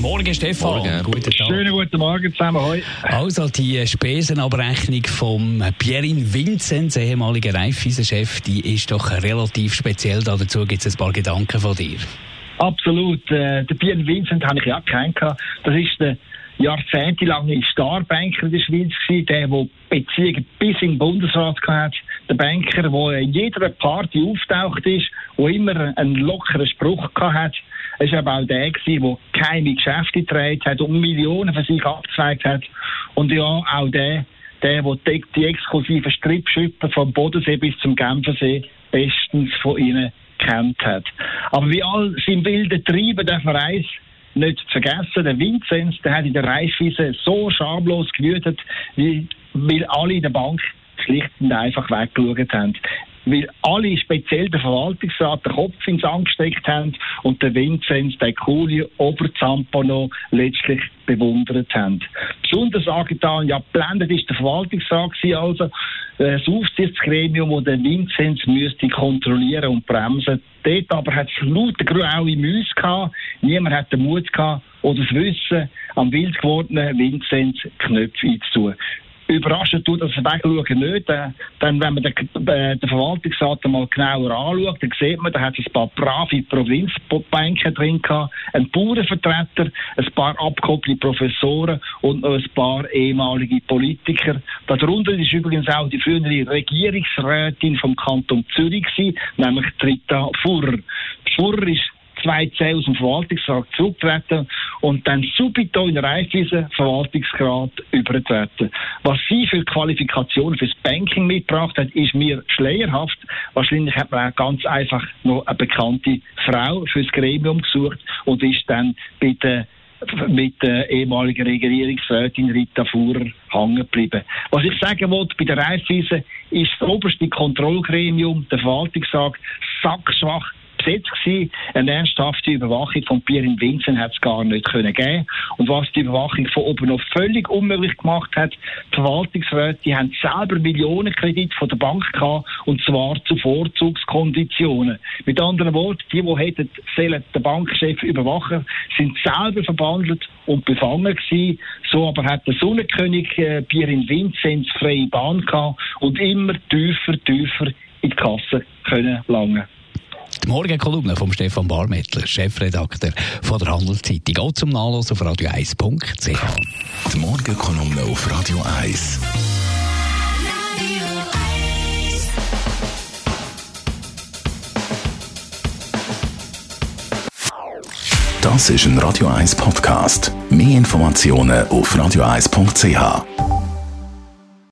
Morgen, Stefan. Morgen. Guten Tag. Schönen guten Morgen zusammen. Hoi. Also die Spesenabrechnung vom Pierin Vinzenz, ehemaliger Raiffeisen-Chef, die ist doch relativ speziell. Dazu gibt es ein paar Gedanken von dir. Absolut. Äh, der Pierre Vincent habe ich ja keinen gehabt. Das ist der jahrzehntelange Starbanker in der Schweiz gewesen, der, der Beziehungen bis in den Bundesrat hat. Der Banker, der in jeder Party auftaucht ist, der immer einen lockeren Spruch gehabt hat. Es war aber auch der, der keine Geschäfte getragen hat und Millionen für sich abgezweigt hat. Und ja, auch der, der, der die, exklusiven Stripschüppen vom Bodensee bis zum Genfersee bestens von ihnen kennt hat. Aber wie all sein wilden Treiben der Vereins nicht zu vergessen, der Vinzenz, der hat in der Reifwiese so schamlos gewütet, wie, weil alle in der Bank schlicht und einfach weggeschaut haben. Weil alle, speziell der Verwaltungsrat, den Kopf ins angesteckt haben und der Vinzenz, der coole Oberzampano, letztlich bewundert haben. Besonders angetan, ja, blendet ist der Verwaltungsrat gewesen, also, äh, das Aufsichtsgremium, das den Vinzenz müsste kontrollieren und bremsen. Dort aber hat es lauter graue Mäuse gehabt. Niemand hat den Mut gehabt oder das Wissen, am wild gewordenen Vinzenz Knöpfe einzutun. Überraschend tut das Wegschauen nicht. Äh, Dann, wenn man den, äh, den Verwaltungsrat mal genauer anschaut, dann sieht man, da hat es ein paar brave Provinzbanker drin gehabt, ein Bauernvertreter, ein paar abgekoppelte Professoren und noch ein paar ehemalige Politiker. Darunter ist übrigens auch die frühere Regierungsrätin vom Kanton Zürich gewesen, nämlich Rita Furrer. Furrer ist 2C aus dem Verwaltungsrat zurücktreten und dann subito in Raiffeisen Verwaltungsgrad übertreten. Was sie für Qualifikationen fürs Banking mitgebracht hat, ist mir schleierhaft. Wahrscheinlich hat man auch ganz einfach noch eine bekannte Frau fürs Gremium gesucht und ist dann bei der mit der ehemaligen Regierungsrätin Rita Fuhrer hängen geblieben. Was ich sagen wollte, bei der Raiffeisen ist das oberste Kontrollgremium, der Verwaltungsrat, sackschwach besetzt gewesen. Eine ernsthafte Überwachung von Pierre Vincent hat es gar nicht können geben. Und was die Überwachung von oben noch völlig unmöglich gemacht hat, die Verwaltungsräte, die haben selber Millionenkredit von der Bank gehabt, und zwar zu Vorzugskonditionen. Mit anderen Worten, die, die hätten sollen den Bankchef überwachen, sind selber verbandelt und befangen gewesen. So aber hat der Sonnenkönig äh, Pierre Vincent freie Bahn gehabt und immer tiefer, tiefer in die Kasse können langen. Die Morgenkolumne von Stefan Barmettler, Chefredakteur von der Handelszeitung. Auch zum Nachlesen auf radio1.ch. Die Morgenkolumne auf Radio 1. Das ist ein Radio 1 Podcast. Mehr Informationen auf radio1.ch.